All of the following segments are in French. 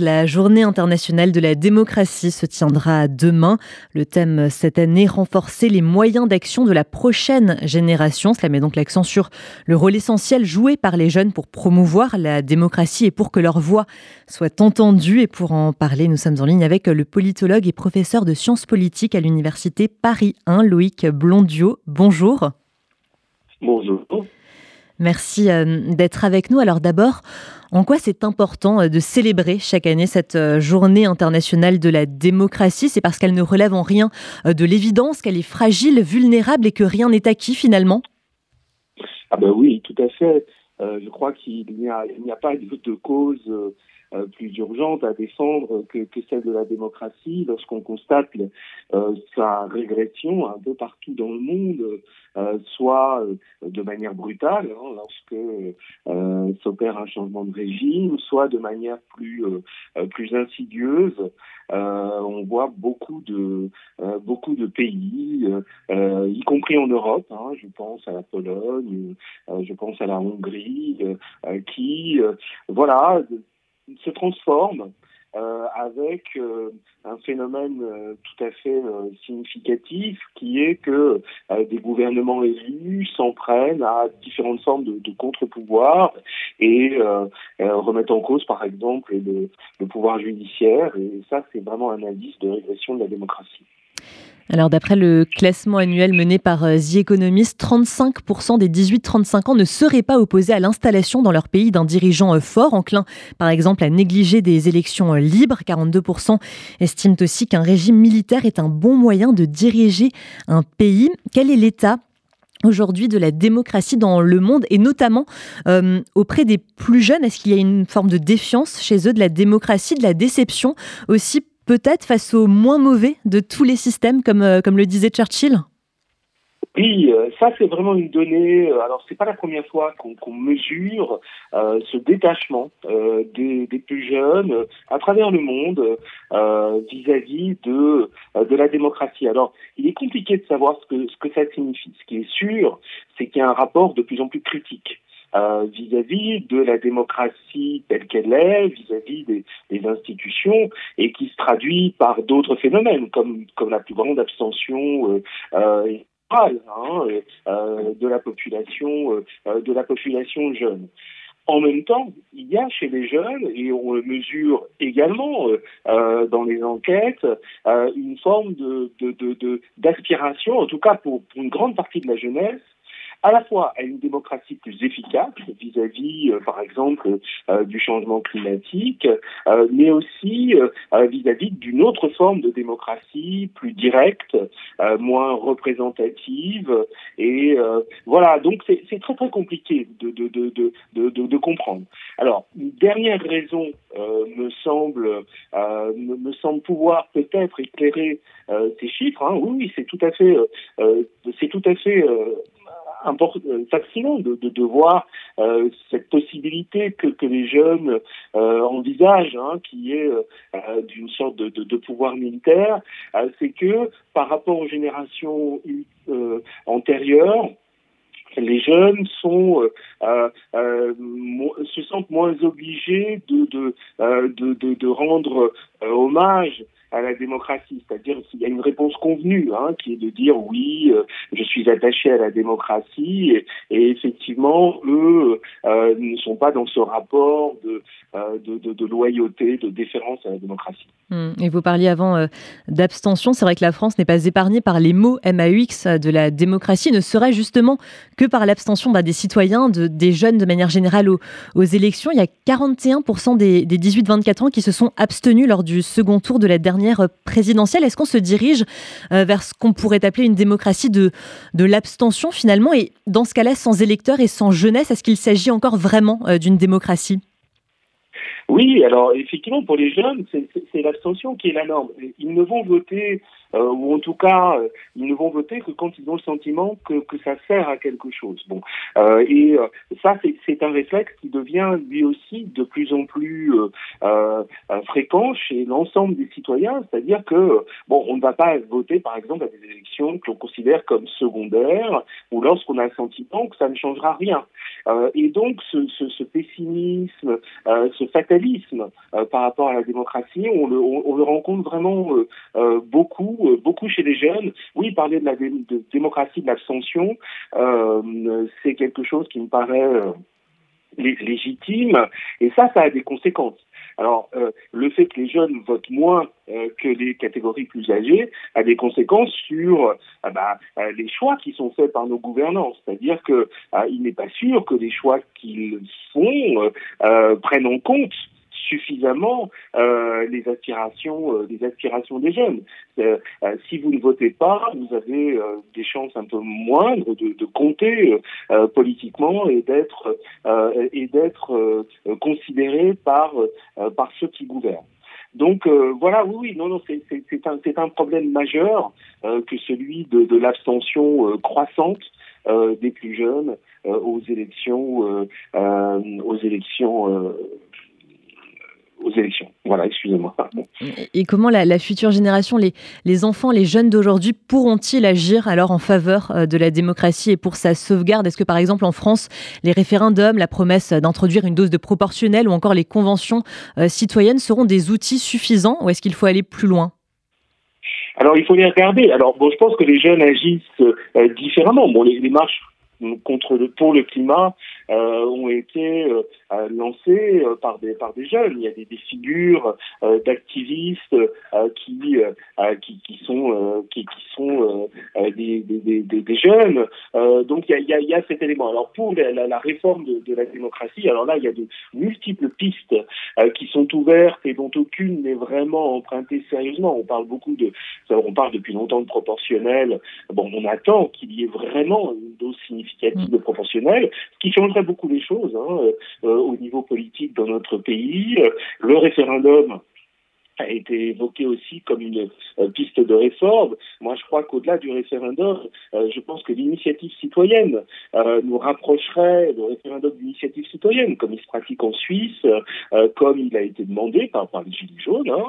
La journée internationale de la démocratie se tiendra demain. Le thème cette année, renforcer les moyens d'action de la prochaine génération. Cela met donc l'accent sur le rôle essentiel joué par les jeunes pour promouvoir la démocratie et pour que leur voix soit entendue. Et pour en parler, nous sommes en ligne avec le politologue et professeur de sciences politiques à l'université Paris 1, Loïc Blondiot. Bonjour. Bonjour. Merci euh, d'être avec nous. Alors d'abord, en quoi c'est important euh, de célébrer chaque année cette euh, journée internationale de la démocratie? C'est parce qu'elle ne relève en rien de l'évidence, qu'elle est fragile, vulnérable et que rien n'est acquis finalement? Ah ben oui, tout à fait. je crois qu'il n'y a, a, pas de cause euh, plus urgente à défendre que, que, celle de la démocratie lorsqu'on constate euh, sa régression un peu partout dans le monde, euh, soit de manière brutale, hein, lorsque s'opère un changement de régime, soit de manière plus plus insidieuse. on voit beaucoup de beaucoup de pays, y compris en Europe. Hein, je pense à la Pologne, je pense à la Hongrie, qui voilà se transforme euh, avec euh, un phénomène euh, tout à fait significatif qui est que des gouvernements élus s'en prennent à différentes formes de, de contre-pouvoirs et remettent en cause par exemple le, le pouvoir judiciaire et ça c'est vraiment un indice de régression de la démocratie. Alors d'après le classement annuel mené par euh, The Economist, 35% des 18-35 ans ne seraient pas opposés à l'installation dans leur pays d'un dirigeant euh, fort, enclin par exemple à négliger des élections euh, libres. 42% estiment aussi qu'un régime militaire est un bon moyen de diriger un pays. Quel est l'état aujourd'hui de la démocratie dans le monde et notamment auprès des plus jeunes? Est-ce qu'il y a une forme de défiance chez eux de la démocratie, de la déception? Aussi peut-être face au moins mauvais de tous les systèmes, comme, euh, comme le disait Churchill oui, euh, ça c'est vraiment une donnée. Euh, alors c'est pas la première fois qu'on mesure ce détachement des, plus jeunes à travers le monde vis-à-vis de de la démocratie. Alors il est compliqué de savoir ce que ce que ça signifie. Ce qui est sûr, c'est qu'il y a un rapport de plus en plus critique euh, vis-à-vis de la démocratie telle qu'elle est, vis-à-vis des, des, institutions, et qui se traduit par d'autres phénomènes, comme, comme la plus grande abstention euh, euh, hein, de la population, de la population jeune. En même temps, il y a chez les jeunes, et on le mesure également euh, dans les enquêtes, euh, une forme de, d'aspiration, de, de, en tout cas pour, pour, une grande partie de la jeunesse, à la fois à une démocratie plus efficace vis-à-vis, euh, par exemple, euh, du changement climatique, euh, mais aussi vis-à-vis d'une autre forme de démocratie plus directe, moins représentative. Et voilà, donc c'est très très compliqué de, de, de, de, comprendre. Alors, une dernière raison me semble me, semble pouvoir peut-être éclairer ces chiffres. Hein. Oui, oui c'est tout à fait c'est tout à fait fascinant de, de, de voir euh, cette possibilité que, que les jeunes euh, envisagent, hein, qui est euh, d'une sorte de, de, pouvoir militaire, c'est que par rapport aux générations antérieures, les jeunes sont euh, euh, se sentent moins obligés de de de, de, de rendre hommage à la démocratie, c'est-à-dire qu'il y a une réponse convenue, hein, qui est de dire oui, euh, je suis attaché à la démocratie, et, effectivement, eux euh, ne sont pas dans ce rapport de, euh, loyauté, de déférence à la démocratie. Hum, et vous parliez avant d'abstention, c'est vrai que la France n'est pas épargnée par les mots MAUX de la démocratie, ne serait justement que par l'abstention bah, des citoyens, de, des jeunes de manière générale aux, élections. Il y a 41% des, des 18-24 ans qui se sont abstenus lors du second tour de la dernière présidentielle. Est-ce qu'on se dirige euh, vers ce qu'on pourrait appeler une démocratie de, de l'abstention finalement? Et dans ce cas-là, sans électeurs et sans jeunesse, est-ce qu'il s'agit encore vraiment euh, d'une démocratie? Oui, alors effectivement, pour les jeunes, c'est l'abstention qui est la norme. Ils ne vont voter ou en tout cas, ils ne vont voter que quand ils ont le sentiment que, que ça sert à quelque chose. Bon, et ça, c'est un réflexe qui devient lui aussi de plus en plus fréquent chez l'ensemble des citoyens, c'est-à-dire que bon, on ne va pas voter, par exemple, à des élections que l'on considère comme secondaires, ou lorsqu'on a le sentiment que ça ne changera rien. et donc, ce, ce, ce pessimisme, ce fatalisme par rapport à la démocratie, on le, on, le rencontre vraiment euh, euh, beaucoup, euh, beaucoup chez les jeunes. Oui, parler de la démocratie de l'abstention, c'est quelque chose qui me paraît légitime, et ça, ça a des conséquences. Alors, le fait que les jeunes votent moins que les catégories plus âgées a des conséquences sur bah, les choix qui sont faits par nos gouvernants. C'est-à-dire que il n'est pas sûr que les choix qu'ils font prennent en compte suffisamment euh, les aspirations, euh, les aspirations des jeunes. Euh, si vous ne votez pas, vous avez des chances un peu moindres de, de compter politiquement et d'être et d'être considéré par par ceux qui gouvernent. Donc voilà, oui, oui, non, non, c'est un, un problème majeur que celui de, de l'abstention croissante des plus jeunes aux élections, aux élections aux élections. Voilà, excusez-moi. Et comment la, future génération, les, les enfants, les jeunes d'aujourd'hui, pourront-ils agir alors en faveur euh, de la démocratie et pour sa sauvegarde? Est-ce que par exemple en France, les référendums, la promesse d'introduire une dose de proportionnel ou encore les conventions euh, citoyennes seront des outils suffisants ou est-ce qu'il faut aller plus loin? Alors il faut les regarder. Alors bon, je pense que les jeunes agissent euh, différemment. Bon, les, les marches contre le pour le climat ont été euh, euh, lancés par des par des jeunes. Il y a des, des figures d'activistes qui, qui qui sont qui, qui sont des, des, des, des, jeunes. donc il y a, il y, a, il y a cet élément. Alors pour la, la, réforme de, de, la démocratie, alors là il y a de multiples pistes qui sont ouvertes et dont aucune n'est vraiment empruntée sérieusement. On parle beaucoup de on parle depuis longtemps de proportionnel. Bon, on attend qu'il y ait vraiment une dose significative significative de proportionnel, ce qui changerait beaucoup les choses hein, euh, au niveau politique dans notre pays. Le référendum a été évoqué aussi comme une euh, piste de réforme. Moi, je crois qu'au-delà du référendum, euh, je pense que l'initiative citoyenne euh, nous rapprocherait, le référendum d'initiative citoyenne, comme il se pratique en Suisse, comme il a été demandé par, par les Gilets jaunes, hein,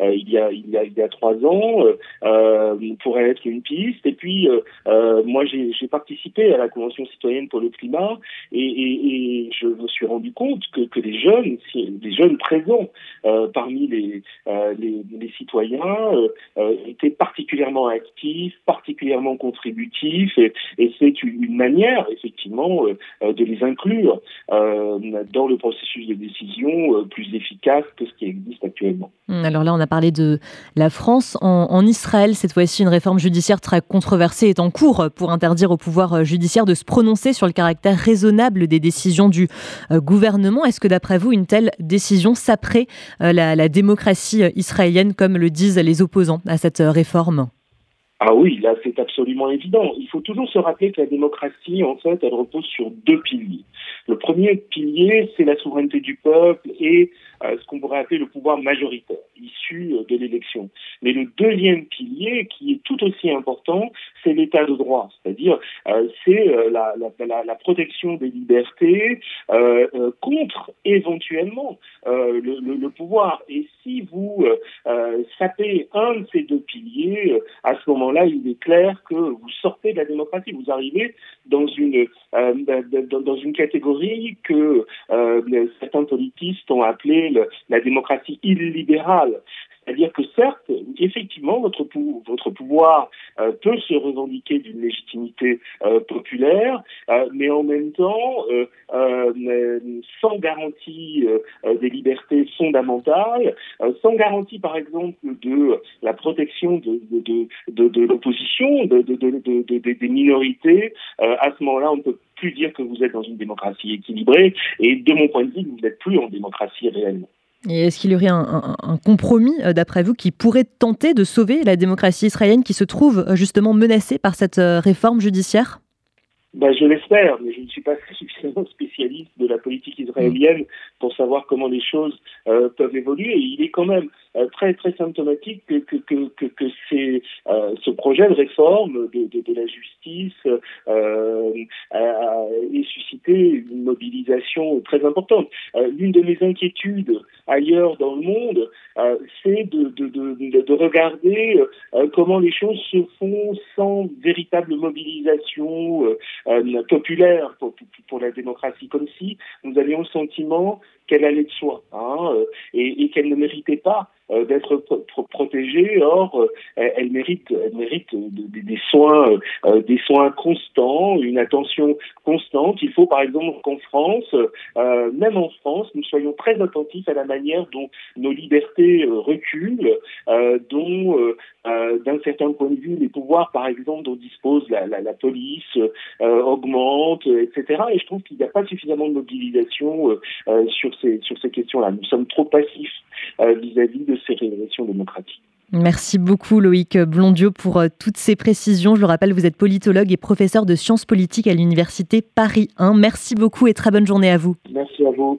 il, y a, il, y a, il y a trois ans, pourrait être une piste. Et puis, moi, j'ai participé à la Convention citoyenne pour le climat et, et, et je me suis rendu compte que, que les jeunes, les jeunes présents parmi euh, les, citoyens euh, euh, étaient particulièrement actifs, particulièrement contributifs, et, c'est une manière, effectivement, de les inclure dans le processus de décision plus efficace que ce qui existe actuellement. Hum, alors là, on a parlé de la France. En, Israël, cette fois-ci, une réforme judiciaire très controversée est en cours pour interdire au pouvoir judiciaire de se prononcer sur le caractère raisonnable des décisions du gouvernement. Est-ce que, d'après vous, une telle décision saperait la, la démocratie israélienne, comme le disent les opposants à cette réforme ah oui, là c'est absolument évident. Il faut toujours se rappeler que la démocratie, en fait, elle repose sur deux piliers. Le premier pilier, c'est la souveraineté du peuple et euh, ce qu'on pourrait appeler le pouvoir majoritaire, issu euh, de l'élection. Mais le deuxième pilier, qui est tout aussi important, c'est l'état de droit, c'est-à-dire euh, c'est la, la, la, protection des libertés contre éventuellement le, le, le, pouvoir. Et si vous sapez un de ces deux piliers, à ce moment-là, il est clair que vous sortez de la démocratie, vous arrivez dans une dans, une catégorie que certains politistes ont appelé la démocratie illibérale. C'est-à-dire que certes, effectivement, votre, pouvoir euh, peut se revendiquer d'une légitimité euh, populaire, euh, mais en même temps, sans garantie des libertés fondamentales, sans garantie, par exemple, de la protection de, de, de, l'opposition, de, des minorités, à ce moment-là, on ne peut plus dire que vous êtes dans une démocratie équilibrée, et de mon point de vue, vous n'êtes plus en démocratie réellement. Et est-ce qu'il y aurait un, compromis, euh, d'après vous, qui pourrait tenter de sauver la démocratie israélienne qui se trouve euh, justement menacée par cette euh, réforme judiciaire? Ben, je l'espère, mais je ne suis pas suffisamment spécialiste de la politique israélienne pour savoir comment les choses peuvent évoluer. Et il est quand même très très symptomatique que que que, que, c'est ce projet de réforme de, de, de la justice ait suscité une mobilisation très importante. L'une de mes inquiétudes ailleurs dans le monde, c'est de, de, de, regarder comment les choses se font sans véritable mobilisation populaire pour, la démocratie, comme si nous avions le sentiment qu'elle allait de soi hein, et, et qu'elle ne méritait pas euh, d'être protégée. Or, euh, elle mérite, elle mérite des soins, euh, des soins constants, une attention constante. Il faut, par exemple, qu'en France, même en France, nous soyons très attentifs à la manière dont nos libertés reculent, dont, d'un certain point de vue, les pouvoirs, par exemple, dont dispose la police augmentent, etc. Et je trouve qu'il n'y a pas suffisamment de mobilisation sur ces sur ces questions-là. Nous sommes trop passifs vis-à-vis de ces révélations démocratiques. Merci beaucoup Loïc Blondiot pour euh, toutes ces précisions. Je le rappelle, vous êtes politologue et professeur de sciences politiques à l'université Paris 1. Merci beaucoup et très bonne journée à vous. Merci à vous.